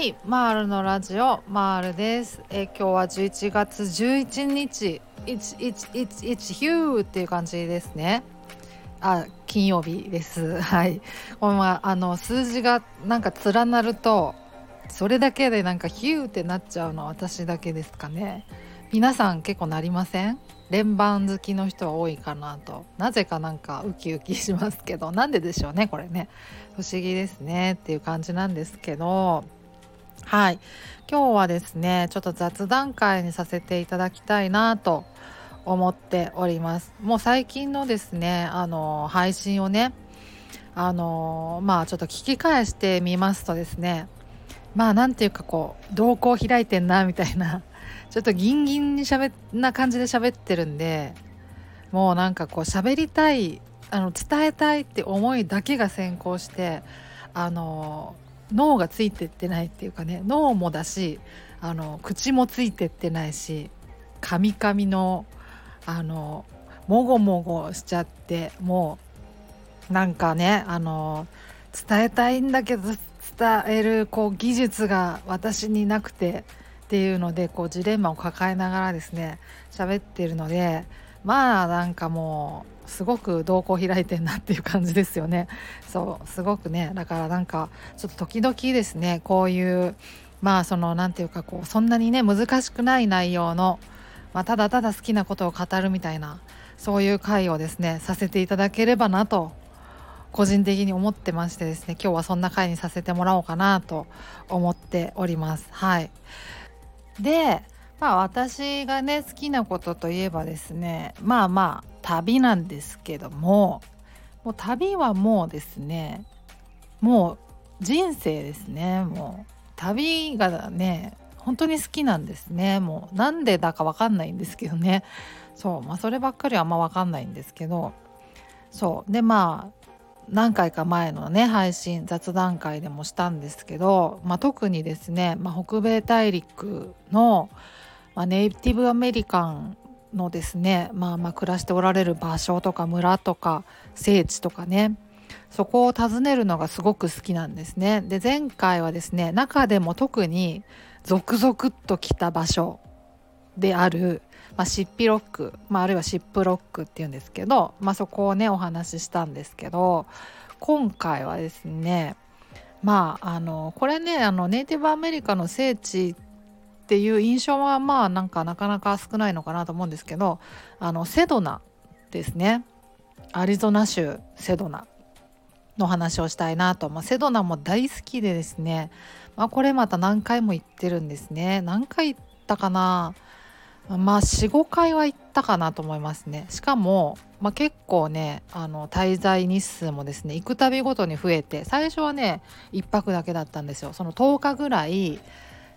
はいマールのラジオマールです。え今日は11月11日1111ヒューっていう感じですね。あ金曜日です。はい。これはあの数字がなんか連なるとそれだけでなんかヒューってなっちゃうの私だけですかね。皆さん結構なりません？連番好きの人は多いかなと。なぜかなんかウキウキしますけどなんででしょうねこれね。不思議ですねっていう感じなんですけどはい。今日はですねちょっと雑談会にさせていただきたいなと思っております。もう最近のですねあの配信をねあのまあちょっと聞き返してみますとですねまあなんていうかこう動向開いてんなみたいな ちょっとギンギンにしゃべな感じで喋ってるんでもうなんかこう喋りたいあの伝えたいって思いだけが先行してあの脳がついてってないっていうかね脳もだしあの口もついてってないしカミカミのあのもごもごしちゃってもうなんかねあの伝えたいんだけど伝えるこう技術が私になくてっていうのでこうジレンマを抱えながらですね喋ってるのでまあなんかもうすごく動向開いてんなっていう感じですよね。そうすごくねだからなんかちょっと時々ですねこういうまあその何て言うかこうそんなにね難しくない内容の、まあ、ただただ好きなことを語るみたいなそういう回をですねさせていただければなと個人的に思ってましてですね今日はそんな回にさせてもらおうかなと思っております。はい。でまあ私がね好きなことといえばですねまあまあ旅なんですけどももう旅はもうですねもう人生ですねもう旅がね本当に好きなんですねもうなんでだか分かんないんですけどね。そうまあそればっかりはあんま分かんないんですけどそうでまあ何回か前のね配信雑談会でもしたんですけど、まあ、特にですね、まあ、北米大陸の、まあ、ネイティブアメリカンのですね、まあ、まあ暮らしておられる場所とか村とか聖地とかねそこを訪ねるのがすごく好きなんですね。で前回はですね中でも特に続々と来た場所であるまあ、シッピロック、まあ、あるいはシップロックっていうんですけど、まあ、そこをねお話ししたんですけど今回はですねまああのこれねあのネイティブアメリカの聖地ってっていう印象はまあなんかなかなか少ないのかなと思うんですけどあのセドナですね。アリゾナ州セドナの話をしたいなと、まあ、セドナも大好きでですね、まあ、これまた何回も行ってるんですね。何回行ったかな。まあ45回は行ったかなと思いますね。しかも、まあ、結構ねあの滞在日数もですね行くたびごとに増えて最初はね1泊だけだったんですよ。その10日ぐらい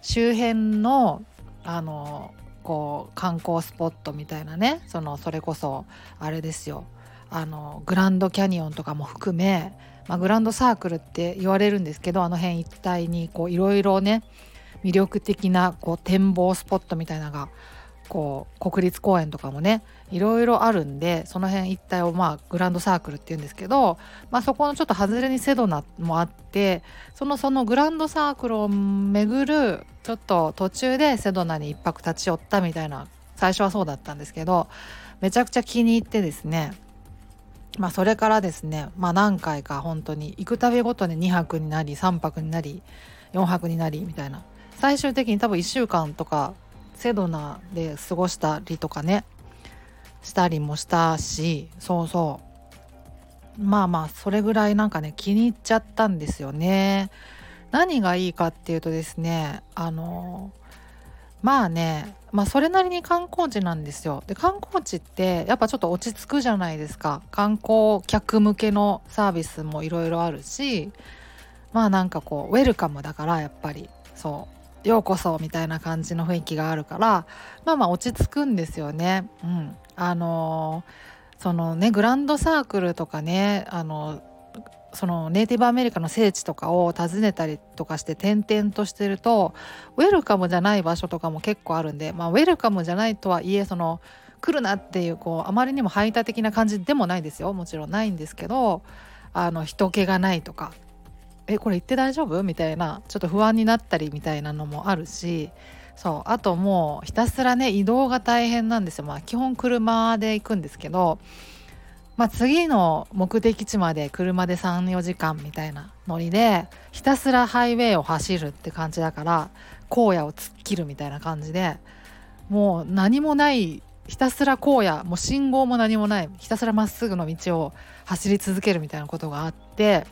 周辺のあのこう観光スポットみたいなねそのそれこそあれですよ。あのグランドキャニオンとかも含め、まあ、グランドサークルって言われるんですけどあの辺一帯にいろいろね魅力的なこう展望スポットみたいなのがこう国立公園とかもねいろいろあるんでその辺一帯をまあグランドサークルっていうんですけど、まあ、そこのちょっと外れにセドナもあってそのそのグランドサークルを巡るちょっと途中でセドナに一泊立ち寄ったみたいな最初はそうだったんですけどめちゃくちゃ気に入ってですねまあそれからですねまあ何回か本当に行くたびごとに2泊になり3泊になり4泊になりみたいな最終的に多分1週間とかセドナで過ごしたりとかねしたりもしたしそうそう。まあまあそれぐらいなんかね気に入っちゃったんですよね。何がいいかっていうとですねあのまあねまあそれなりに観光地なんですよ。で観光地ってやっぱちょっと落ち着くじゃないですか。観光客向けのサービスもいろいろあるしまあなんかこうウェルカムだからやっぱり。そう。ようこそみたいな感じの雰囲気があるからまあまあ落ち着くんですよね。うん、あのそのねグランドサークルとかねあのそのネイティブアメリカの聖地とかを訪ねたりとかして転々としてるとウェルカムじゃない場所とかも結構あるんで、まあ、ウェルカムじゃないとはいえその来るなっていうこうあまりにも排他的な感じでもないですよもちろんないんですけどあの人気がないとかえこれ行って大丈夫？みたいなちょっと不安になったりみたいなのもあるしそうあともうひたすらね移動が大変なんですよ。まあ基本車で行くんですけどまあ、次の目的地まで車で34時間みたいなノリでひたすらハイウェイを走るって感じだから荒野を突っ切るみたいな感じでもう何もないひたすら荒野もう信号も何もないひたすらまっすぐの道を走り続けるみたいなことがあって、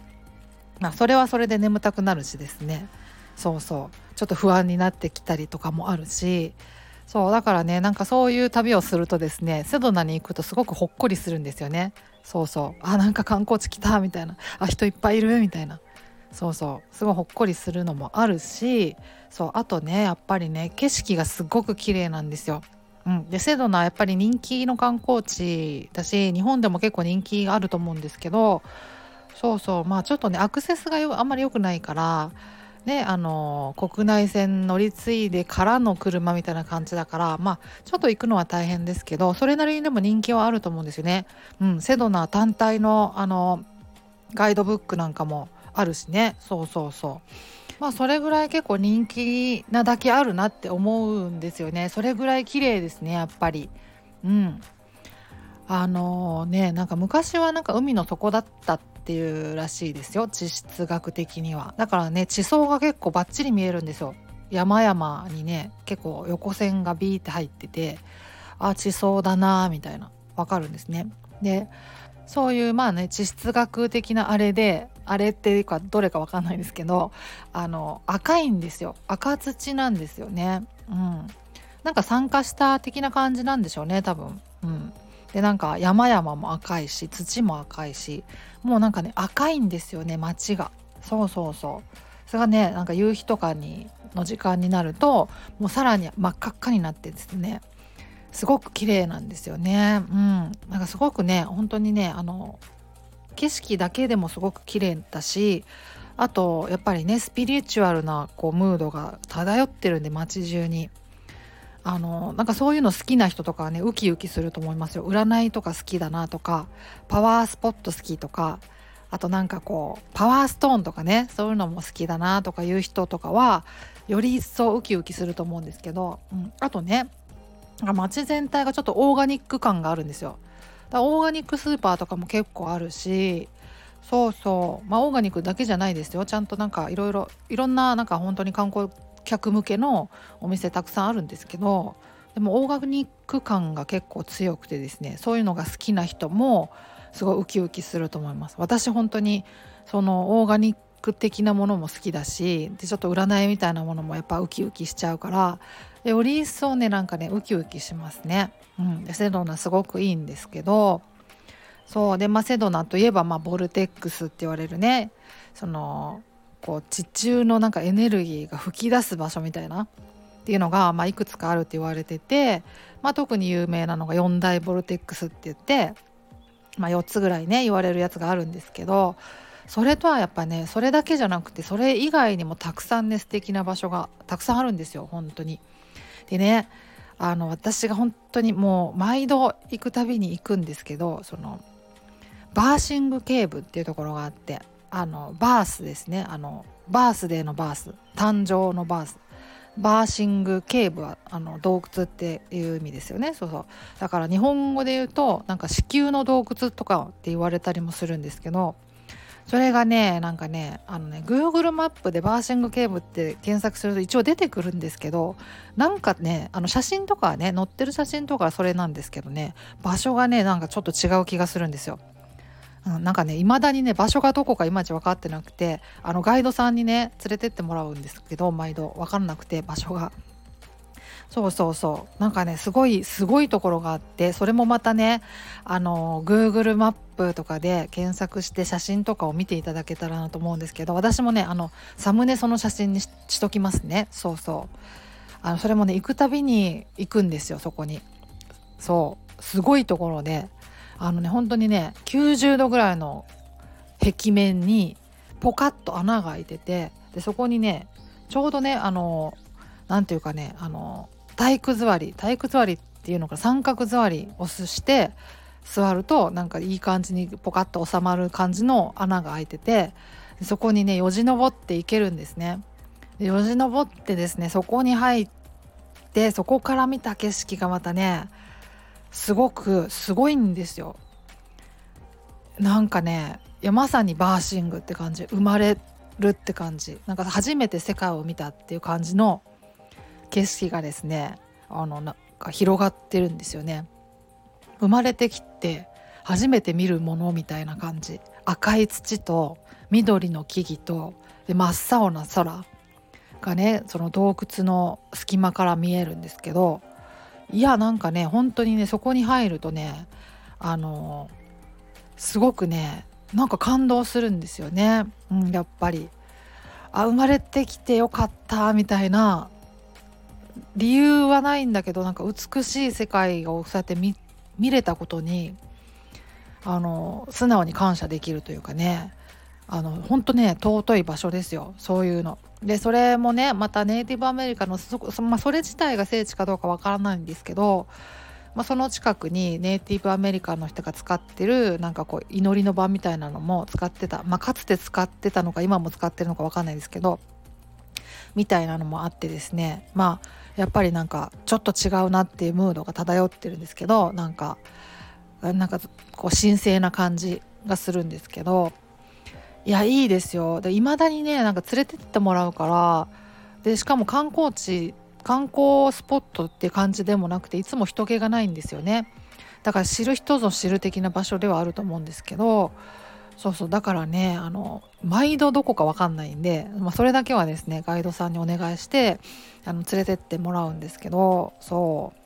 あ、それはそれで眠たくなるしですね。そうそう。ちょっと不安になってきたりとかもあるし。そうだからねなんかそういう旅をするとですねセドナに行くとすごくほっこりするんですよね。そうそう。あなんか観光地来たみたいな。あ人いっぱいいるみたいな。そうそう。すごいほっこりするのもあるし。そうあとねやっぱりね景色がすごく綺麗なんですよ。うん、でセドナやっぱり人気の観光地だし日本でも結構人気があると思うんですけどそうそうまあちょっとねアクセスがあんまり良くないからね、あの国内線乗り継いでからの車みたいな感じだからまあちょっと行くのは大変ですけどそれなりにでも人気はあると思うんですよね。うん、セドナ単体のあのガイドブックなんかもあるしねそうそうそう。まあそれぐらい結構人気なだけあるなって思うんですよね。それぐらい綺麗ですねやっぱり。うん。あのー、ねなんか昔はなんか海の底だったってっていうらしいですよ地質学的には。だからね地層が結構バッチリ見えるんですよ。山々にね結構横線がビーって入っててあ地層だなみたいな。わかるんですね。でそういうまあね地質学的なあれであれっていうかどれかわかんないですけどあの赤いんですよ。赤土なんですよね。うん。なんか酸化した的な感じなんでしょうね多分。うん。でなんか山々も赤いし土も赤いしもうなんかね赤いんですよね街が。そうそうそう。それがねなんか夕日とかにの時間になるともうさらに真っ赤っかになってですねすごく綺麗なんですよね。うん。なんかすごくね本当にねあの景色だけでもすごく綺麗だしあとやっぱりねスピリチュアルなこうムードが漂ってるんで街中に。あのなんかそういうの好きな人とかはねウキウキすると思いますよ。占いとか好きだなとかパワースポット好きとかあとなんかこうパワーストーンとかねそういうのも好きだなとかいう人とかはより一層ウキウキすると思うんですけど、うん、あとね街全体がちょっとオーガニック感があるんですよ。だオーガニックスーパーとかも結構あるしそうそう。まあオーガニックだけじゃないですよ。ちゃんとなんかいろいろいろんななんか本当に観光客向けのお店たくさんあるんですけどでもオーガニック感が結構強くてですねそういうのが好きな人もすごいウキウキすると思います。私本当にそのオーガニック的なものも好きだしでちょっと占いみたいなものもやっぱウキウキしちゃうからより一層ねなんかねウキウキしますね、うん、でセドナすごくいいんですけどそう。で、ま、セドナといえば、まあ、ボルテックスって言われるねそのこう地中のなんかエネルギーが噴き出す場所みたいなっていうのが、まあ、いくつかあるって言われてて、まあ、特に有名なのが4大ボルテックスって言って、まあ、4つぐらいね言われるやつがあるんですけどそれとはやっぱねそれだけじゃなくてそれ以外にもたくさんね素敵な場所がたくさんあるんですよ本当に。でねあの私が本当にもう毎度行くたびに行くんですけどその Birthing Cave っていうところがあってあのバースですね。あのバースデーのバース。誕生のバース。 Birthing Cave はあの洞窟っていう意味ですよね。そうそう。だから日本語で言うとなんか子宮の洞窟とかって言われたりもするんですけどそれがねなんかねあのね Google マップで Birthing Cave って検索すると一応出てくるんですけどなんかねあの写真とかね載ってる写真とかそれなんですけどね場所がねなんかちょっと違う気がするんですよ。うん、なんかねいまだにね場所がどこかいまいち分かってなくてあのガイドさんにね連れてってもらうんですけど毎度。分かんなくて場所が。そうそうそう。なんかねすごいすごいところがあってそれもまたねあの Google マップとかで検索して写真とかを見ていただけたらなと思うんですけど私もねあのサムネその写真にしときますね。そうそう。あのそれもね行くたびに行くんですよそこに。そう。すごいところで。あのね本当にね90度ぐらいの壁面にポカッと穴が開いててでそこにねちょうどねあの何て言うかねあの体育座り体育座りっていうのか三角座りをすして座るとなんかいい感じにポカッと収まる感じの穴が開いててそこにねよじ登っていけるんですね。でよじ登ってですねそこに入ってそこから見た景色がまたねすごくすごいんですよ。なんかねいやまさにバーシングって感じ。生まれるって感じ。なんか初めて世界を見たっていう感じの景色がですねあのなんか広がってるんですよね。生まれてきて初めて見るものみたいな感じ。赤い土と緑の木々とで真っ青な空がねその洞窟の隙間から見えるんですけどいやなんかね本当にねそこに入るとねあのすごくねなんか感動するんですよね、うん、やっぱり。あ生まれてきてよかったみたいな理由はないんだけどなんか美しい世界をそうやって見見れたことにあの素直に感謝できるというかね。あの本当ね尊い場所ですよ。そういうの。でそれもねまたネイティブアメリカのそ,、まあ、それ自体が聖地かどうかわからないんですけど、まあ、その近くにネイティブアメリカの人が使ってるなんかこう祈りの場みたいなのも使ってた、まあ、かつて使ってたのか今も使ってるのかわかんないですけどみたいなのもあってですねまあやっぱりなんかちょっと違うなっていうムードが漂ってるんですけどなんかなんかこう神聖な感じがするんですけどいやいいですよ。で未だにねなんか連れてってもらうからでしかも観光地観光スポットって感じでもなくていつも人気がないんですよね。だから知る人ぞ知る的な場所ではあると思うんですけどそうそうだからねあの毎度どこか分かんないんで、まあ、それだけはですねガイドさんにお願いしてあの連れてってもらうんですけどそう。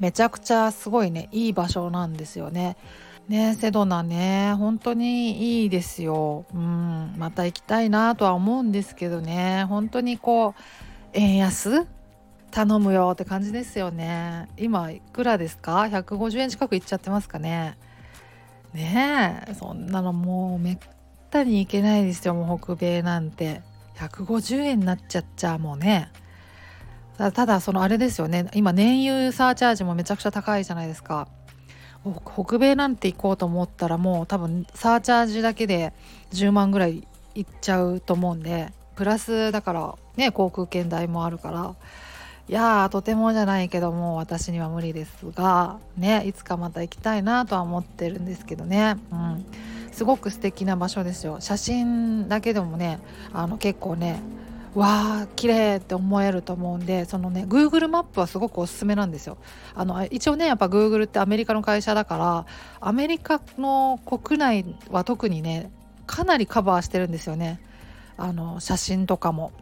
めちゃくちゃすごいねいい場所なんですよね。ねセドナね本当にいいですよ。うんまた行きたいなとは思うんですけどね本当にこう円安？頼むよって感じですよね。今いくらですか ?150 円近くいっちゃってますかね。ねえそんなのもうめったに行けないですよもう北米なんて150円になっちゃっちゃもうねただそのあれですよね今燃油サーチャージもめちゃくちゃ高いじゃないですか北米なんて行こうと思ったらもう多分サーチャージだけで10万ぐらいいっちゃうと思うんでプラスだからね航空券代もあるから。いやーとてもじゃないけども私には無理ですがねいつかまた行きたいなとは思ってるんですけどね、うん、すごく素敵な場所ですよ。写真だけでもねあの結構ねわあ綺麗って思えると思うんでそのね Google マップはすごくおすすめなんですよ。あの一応ねやっぱ Google ってアメリカの会社だからアメリカの国内は特にねかなりカバーしてるんですよね。あの写真とかも。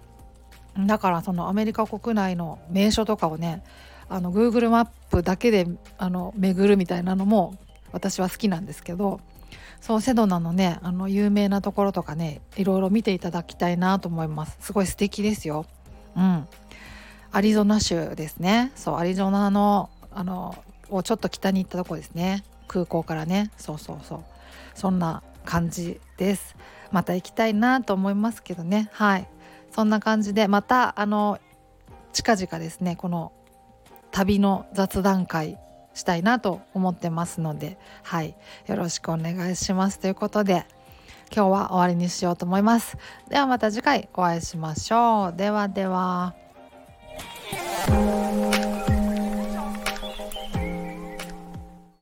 だからそのアメリカ国内の名所とかをねあの Google マップだけであの巡るみたいなのも私は好きなんですけどそうセドナのねあの有名なところとかねいろいろ見ていただきたいなと思います。すごい素敵ですよ。うん。アリゾナ州ですね。そうアリゾナのあのをちょっと北に行ったとこですね。空港からね。そうそうそう。そんな感じです。また行きたいなと思いますけどね。はい。そんな感じでまたあの近々ですねこの旅の雑談会したいなと思ってますのではい。よろしくお願いします。ということで今日は終わりにしようと思います。ではまた次回お会いしましょう。ではでは。